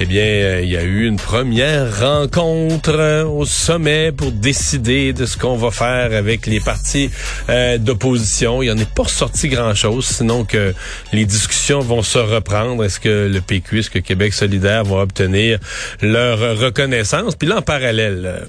Eh bien, euh, il y a eu une première rencontre euh, au sommet pour décider de ce qu'on va faire avec les partis d'opposition. Il n'y en est pas sorti grand-chose, sinon que les discussions vont se reprendre. Est-ce que le PQ, est-ce que Québec solidaire va obtenir leur reconnaissance? Puis là, en parallèle euh,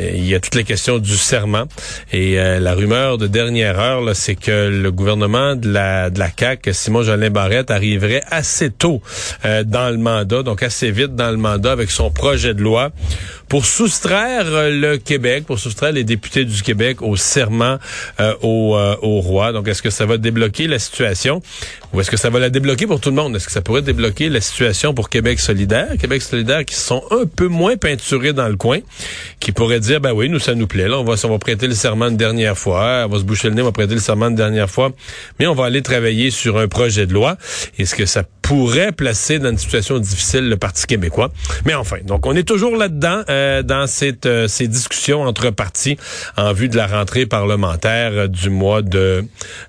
il y a toutes les questions du serment. Et euh, la rumeur de dernière heure, c'est que le gouvernement de la de la CAC, Simon Jolin Barrette, arriverait assez tôt euh, dans le mandat, donc assez vite dans le mandat avec son projet de loi pour soustraire le Québec, pour soustraire les députés du Québec au serment au, au roi. Donc, est-ce que ça va débloquer la situation? Ou est-ce que ça va la débloquer pour tout le monde? Est-ce que ça pourrait débloquer la situation pour Québec solidaire, Québec solidaire qui sont un peu moins peinturés dans le coin, qui pourrait dire, ben oui, nous, ça nous plaît. Là, on va, on va prêter le serment une dernière fois. On va se boucher le nez, on va prêter le serment une dernière fois. Mais on va aller travailler sur un projet de loi. Est-ce que ça pourrait placer dans une situation difficile le Parti québécois? Mais enfin, donc on est toujours là-dedans, euh, dans cette, euh, ces discussions entre partis en vue de la rentrée parlementaire du mois de,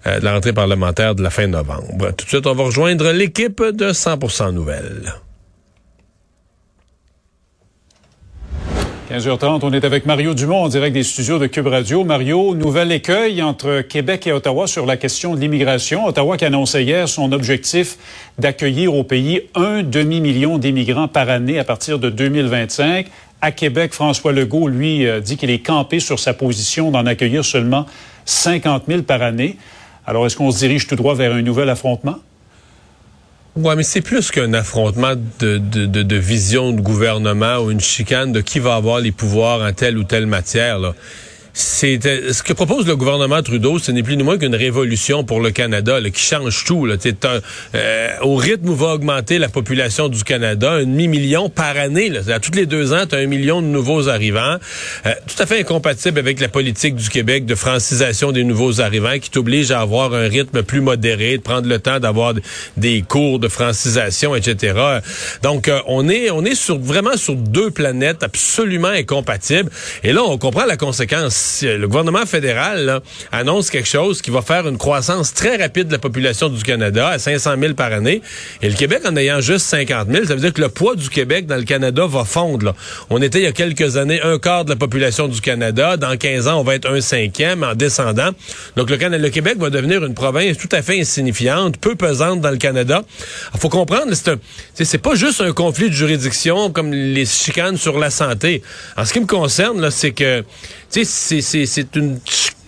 euh, de la rentrée parlementaire de la fin novembre. Tout de suite, on va rejoindre l'équipe de 100% Nouvelles. 15h30, on est avec Mario Dumont en direct des studios de Cube Radio. Mario, nouvel écueil entre Québec et Ottawa sur la question de l'immigration. Ottawa qui annonçait hier son objectif d'accueillir au pays un demi-million d'immigrants par année à partir de 2025. À Québec, François Legault, lui, euh, dit qu'il est campé sur sa position d'en accueillir seulement 50 000 par année. Alors, est-ce qu'on se dirige tout droit vers un nouvel affrontement? Ouais, mais c'est plus qu'un affrontement de, de, de, de, vision de gouvernement ou une chicane de qui va avoir les pouvoirs en telle ou telle matière. Là c'est euh, ce que propose le gouvernement Trudeau, ce n'est plus ni moins qu'une révolution pour le Canada là, qui change tout. Là. Euh, au rythme où va augmenter la population du Canada, un demi-million par année. Là. À toutes les deux ans, tu as un million de nouveaux arrivants. Euh, tout à fait incompatible avec la politique du Québec de francisation des nouveaux arrivants qui t'oblige à avoir un rythme plus modéré, de prendre le temps d'avoir des cours de francisation, etc. Donc, on est on est sur vraiment sur deux planètes absolument incompatibles. Et là, on comprend la conséquence le gouvernement fédéral annonce quelque chose qui va faire une croissance très rapide de la population du Canada à 500 000 par année, et le Québec en ayant juste 50 000, ça veut dire que le poids du Québec dans le Canada va fondre. On était il y a quelques années un quart de la population du Canada. Dans 15 ans, on va être un cinquième en descendant. Donc le, le Québec va devenir une province tout à fait insignifiante, peu pesante dans le Canada. Il faut comprendre, c'est pas juste un conflit de juridiction comme les chicanes sur la santé. En ce qui me concerne, c'est que c'est une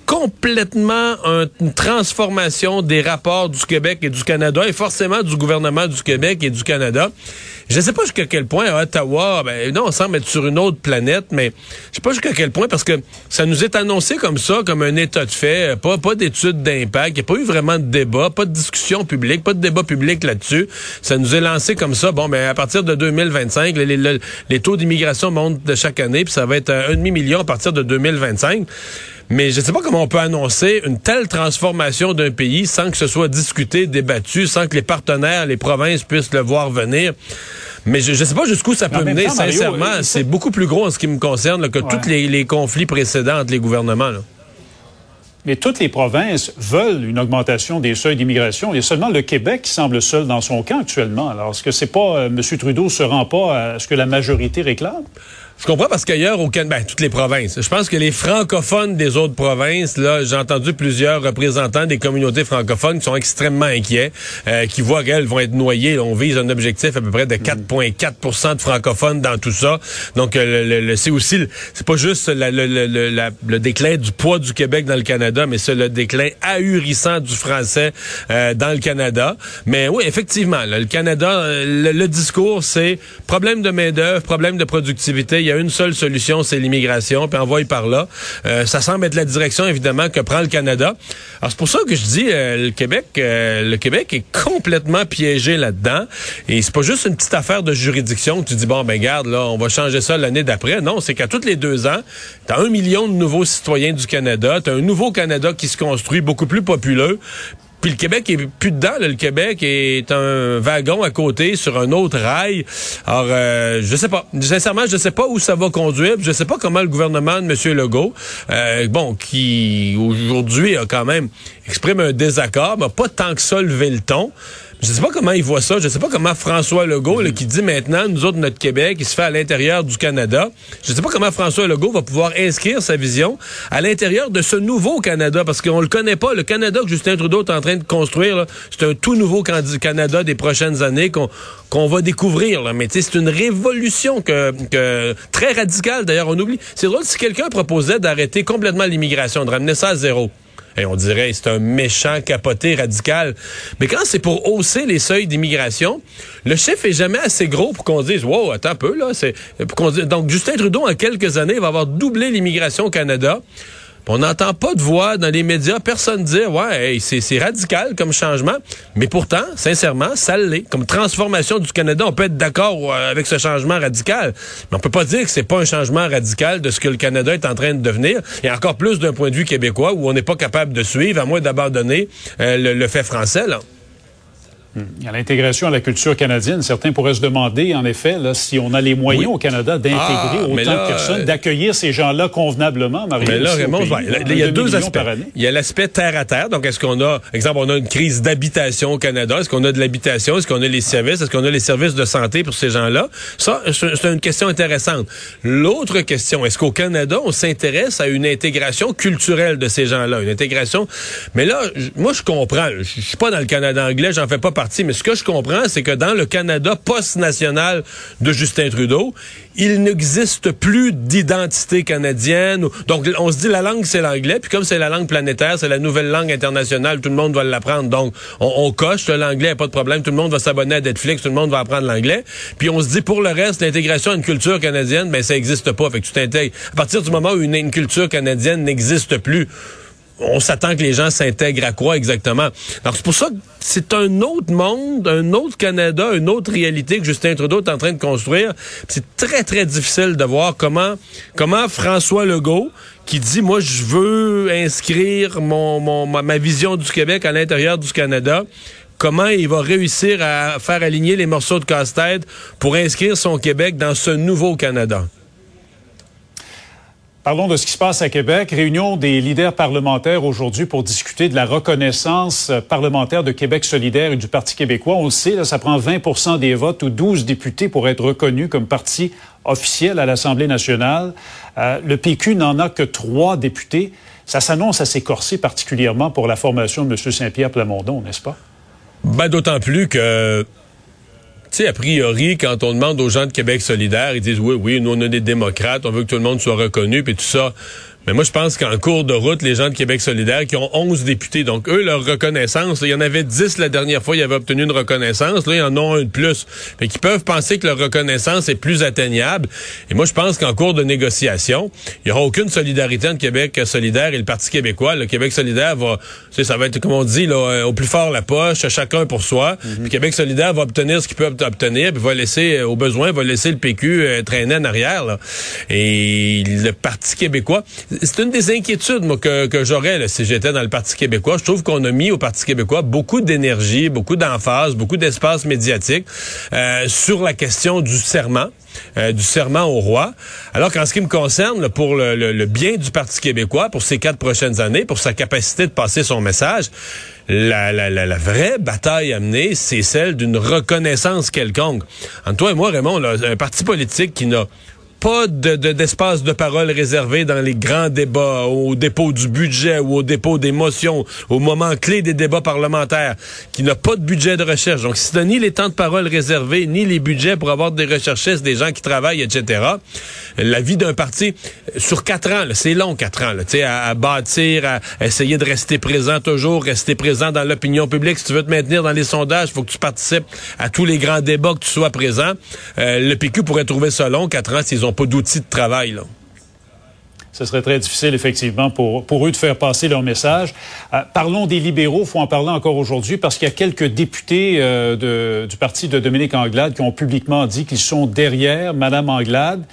complètement une transformation des rapports du Québec et du Canada et forcément du gouvernement du Québec et du Canada. Je ne sais pas jusqu'à quel point à Ottawa, ben non, on semble être sur une autre planète, mais je sais pas jusqu'à quel point parce que ça nous est annoncé comme ça, comme un état de fait, pas pas d'études d'impact, il n'y a pas eu vraiment de débat, pas de discussion publique, pas de débat public là-dessus. Ça nous est lancé comme ça. Bon, ben à partir de 2025, les, les, les taux d'immigration montent de chaque année, puis ça va être un demi million à partir de 2025. Mais je ne sais pas comment on peut annoncer une telle transformation d'un pays sans que ce soit discuté, débattu, sans que les partenaires, les provinces puissent le voir venir. Mais je ne sais pas jusqu'où ça peut mener, sincèrement. Euh, c'est beaucoup plus gros en ce qui me concerne que tous les, conflits précédents entre les gouvernements. Mais toutes les provinces veulent une augmentation des seuils d'immigration. Il y a seulement le Québec qui semble seul dans son camp actuellement. Alors, est-ce que c'est pas euh, M. Trudeau se rend pas à ce que la majorité réclame? Je comprends? Parce qu'ailleurs au Canada, ben, toutes les provinces. Je pense que les francophones des autres provinces, là, j'ai entendu plusieurs représentants des communautés francophones qui sont extrêmement inquiets, euh, qui voient qu'elles vont être noyées. On vise un objectif à peu près de 4,4% de francophones dans tout ça. Donc, euh, le, c'est aussi, c'est pas juste le, déclin du poids du Québec dans le Canada, mais c'est le déclin ahurissant du français euh, dans le Canada. Mais oui, effectivement, le Canada, le, discours, c'est problème de main d'œuvre, problème de productivité y a une seule solution, c'est l'immigration, puis envoie par là. Euh, ça semble être la direction, évidemment, que prend le Canada. Alors, c'est pour ça que je dis, euh, le Québec le Québec est complètement piégé là-dedans. Et c'est pas juste une petite affaire de juridiction que tu dis, bon, ben garde, là, on va changer ça l'année d'après. Non, c'est qu'à tous les deux ans, t'as un million de nouveaux citoyens du Canada, t'as un nouveau Canada qui se construit, beaucoup plus populeux. Puis le Québec est plus dedans. Le Québec est un wagon à côté sur un autre rail. Alors, euh, je sais pas. Sincèrement, je sais pas où ça va conduire. Je sais pas comment le gouvernement de M. Legault, euh, bon, qui aujourd'hui a quand même exprimé un désaccord, mais pas tant que ça levé le ton. Je sais pas comment il voit ça. Je sais pas comment François Legault, qui dit maintenant, nous autres, notre Québec, il se fait à l'intérieur du Canada. Je sais pas comment François Legault va pouvoir inscrire sa vision à l'intérieur de ce nouveau Canada, parce qu'on le connaît pas. Le Canada que Justin Trudeau est en train de construire, c'est un tout nouveau Canada des prochaines années qu'on qu'on va découvrir. Là. Mais c'est une révolution que, que très radicale. D'ailleurs, on oublie. C'est drôle si quelqu'un proposait d'arrêter complètement l'immigration, de ramener ça à zéro. Et on dirait c'est un méchant capoté radical. Mais quand c'est pour hausser les seuils d'immigration, le chiffre est jamais assez gros pour qu'on dise wow, attends un peu là, c'est donc Justin Trudeau en quelques années va avoir doublé l'immigration au Canada. On n'entend pas de voix dans les médias, personne dire ouais, c'est radical comme changement, mais pourtant, sincèrement, ça l'est. Comme transformation du Canada, on peut être d'accord euh, avec ce changement radical, mais on peut pas dire que c'est pas un changement radical de ce que le Canada est en train de devenir, et encore plus d'un point de vue québécois où on n'est pas capable de suivre, à moins d'abandonner euh, le, le fait français. Là. À l'intégration à la culture canadienne, certains pourraient se demander, en effet, là, si on a les moyens au Canada d'intégrer ah, autant de personnes, d'accueillir ces gens-là convenablement, Marie. Mais là, Raymond, il y a deux aspects. Il y a l'aspect terre à terre. Donc, est-ce qu'on a, exemple, on a une crise d'habitation au Canada? Est-ce qu'on a de l'habitation? Est-ce qu'on a les services? Est-ce qu'on a les services de santé pour ces gens-là? Ça, c'est une question intéressante. L'autre question, est-ce qu'au Canada, on s'intéresse à une intégration culturelle de ces gens-là? Une intégration. Mais là, moi, je comprends. Je suis pas dans le Canada anglais, j'en fais pas mais ce que je comprends, c'est que dans le Canada post-national de Justin Trudeau, il n'existe plus d'identité canadienne. Donc, on se dit la langue, c'est l'anglais. Puis comme c'est la langue planétaire, c'est la nouvelle langue internationale, tout le monde va l'apprendre. Donc, on, coche l'anglais, pas de problème. Tout le monde va s'abonner à Netflix, tout le monde va apprendre l'anglais. Puis on se dit, pour le reste, l'intégration à une culture canadienne, ben ça n'existe pas. Fait que tu t'intègres. À partir du moment où une culture canadienne n'existe plus, on s'attend que les gens s'intègrent à quoi exactement? Donc c'est pour ça que c'est un autre monde, un autre Canada, une autre réalité que Justin Trudeau est en train de construire. C'est très très difficile de voir comment comment François Legault qui dit moi je veux inscrire mon, ma, vision du Québec à l'intérieur du Canada comment il va réussir à faire aligner les morceaux de casse-tête pour inscrire son Québec dans ce nouveau Canada? Parlons de ce qui se passe à Québec. Réunion des leaders parlementaires aujourd'hui pour discuter de la reconnaissance parlementaire de Québec solidaire et du Parti québécois. On le sait, ça prend 20% des votes ou 12 députés pour être reconnus comme parti officiel à l'Assemblée nationale. Euh, le PQ n'en a que trois députés. Ça s'annonce assez corsé, particulièrement pour la formation de M. Saint-Pierre Plamondon, n'est-ce pas? Ben, d'autant plus que tu sais, a priori, quand on demande aux gens de Québec solidaire, ils disent oui, oui, nous on a des démocrates, on veut que tout le monde soit reconnu, puis tout ça. Mais moi, je pense qu'en cours de route, les gens de Québec solidaire qui ont 11 députés, donc eux, leur reconnaissance, il y en avait 10 la dernière fois, ils avaient obtenu une reconnaissance. Là, ils en ont un de plus. Fait qu'ils peuvent penser que leur reconnaissance est plus atteignable. Et moi, je pense qu'en cours de négociation, il n'y aura aucune solidarité entre Québec solidaire et le Parti québécois. Le Québec solidaire va, ça va être, comme on dit, là, au plus fort la poche, chacun pour soi. Mhm. Puis Québec solidaire va obtenir ce qu'il peut obtenir, puis va laisser, au besoin, va laisser le PQ euh, traîner en arrière. Là. Et le Parti québécois c'est une des inquiétudes que, que j'aurais si j'étais dans le Parti québécois. Je trouve qu'on a mis au Parti québécois beaucoup d'énergie, beaucoup d'emphase, beaucoup d'espace médiatique euh, sur la question du serment. Euh, du serment au roi. Alors qu'en ce qui me concerne, pour le, le, bien du Parti québécois, pour ces quatre prochaines années, pour sa capacité de passer son message, la, la, la, la vraie bataille à mener, c'est celle d'une reconnaissance quelconque. Entre toi et moi, Raymond, là, un parti politique qui n'a pas d'espace de, de, parole réservé dans les grands débats, au dépôt du budget ou au dépôt des motions, au moment clé des débats parlementaires, qui n'a pas de budget de recherche. Donc, si tu ni les temps de parole réservés, ni les budgets pour avoir des recherchistes, des gens qui travaillent, etc., la vie d'un parti, sur quatre ans, c'est long, quatre ans, là, à, à bâtir, à essayer de rester présent toujours, rester présent dans l'opinion publique. Si tu veux te maintenir dans les sondages, il faut que tu participes à tous les grands débats, que tu sois présent. Euh, le PQ pourrait trouver ça long, quatre ans, s'ils ont pas d'outils de travail. Là ce serait très difficile, effectivement, pour, pour eux de faire passer leur message. Euh, parlons des libéraux, il faut en parler encore aujourd'hui, parce qu'il y a quelques députés euh, de, du parti de Dominique Anglade qui ont publiquement dit qu'ils sont derrière Mme Anglade.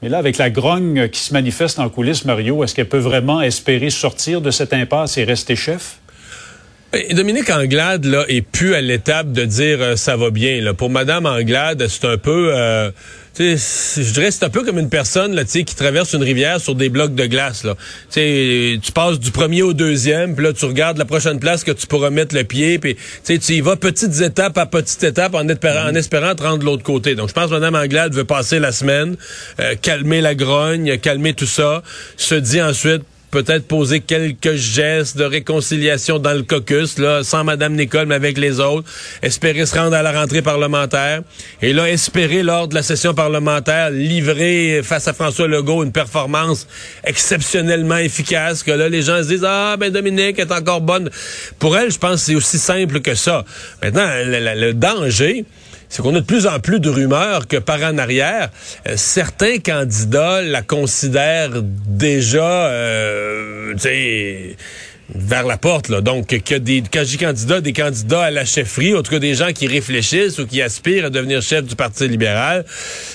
Mais là, avec la grogne qui se manifeste en coulisses, Mario, est-ce qu'elle peut vraiment espérer sortir de cette impasse et rester chef? Dominique Anglade là est plus à l'étape de dire euh, ça va bien. Là. Pour Madame Anglade, c'est un peu, je dirais, c'est un peu comme une personne là, qui traverse une rivière sur des blocs de glace. Là. tu passes du premier au deuxième, puis là tu regardes la prochaine place que tu pourras mettre le pied, puis tu y vas petites étapes à petites étapes en espérant, en espérant te rendre de l'autre côté. Donc je pense que Madame Anglade veut passer la semaine, euh, calmer la grogne, calmer tout ça, se dit ensuite peut-être poser quelques gestes de réconciliation dans le caucus, là, sans Mme Nicole, mais avec les autres, espérer se rendre à la rentrée parlementaire, et là, espérer lors de la session parlementaire livrer face à François Legault une performance exceptionnellement efficace, que là, les gens se disent, ah, ben Dominique est encore bonne. Pour elle, je pense que c'est aussi simple que ça. Maintenant, le danger, c'est qu'on a de plus en plus de rumeurs que par en arrière, euh, certains candidats la considèrent déjà, euh, vers la porte. Là. Donc, que des, quand je candidat, des candidats à la chefferie, en tout cas des gens qui réfléchissent ou qui aspirent à devenir chef du Parti libéral.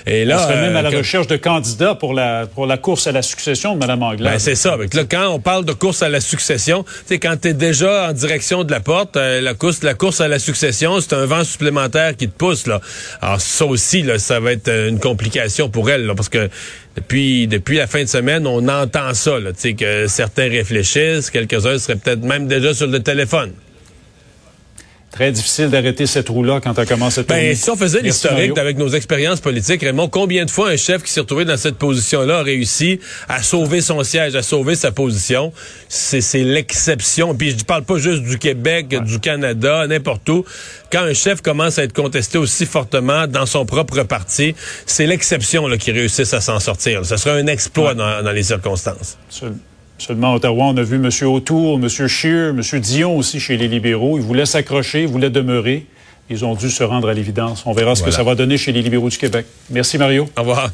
Et là, on serait même à la euh, recherche de candidats pour la pour la course à la succession de Mme Anglade. Ben, c'est ça. là, quand on parle de course à la succession, tu sais, quand tu es déjà en direction de la porte, euh, la course la course à la succession, c'est un vent supplémentaire qui te pousse. Là. Alors ça aussi, là, ça va être une complication pour elle, là, parce que depuis, depuis la fin de semaine, on entend ça, là, que certains réfléchissent, quelques-uns seraient peut-être même déjà sur le téléphone. Très difficile d'arrêter cette roue-là quand on commence à tourner. Ben, si on faisait l'historique avec nos expériences politiques, Raymond, combien de fois un chef qui s'est retrouvé dans cette position-là a réussi à sauver son siège, à sauver sa position? C'est l'exception. Puis je parle pas juste du Québec, du Canada, n'importe où. Quand un chef commence à être contesté aussi fortement dans son propre parti, c'est l'exception qui réussisse à s'en sortir. Ce serait un exploit dans, les circonstances. Seulement à Ottawa, on a vu M. Autour, M. Scheer, M. Dion aussi chez les libéraux. Ils voulaient s'accrocher, ils voulaient demeurer. Ils ont dû se rendre à l'évidence. On verra ce que ça va donner chez les libéraux du Québec. Merci, Mario. Au revoir.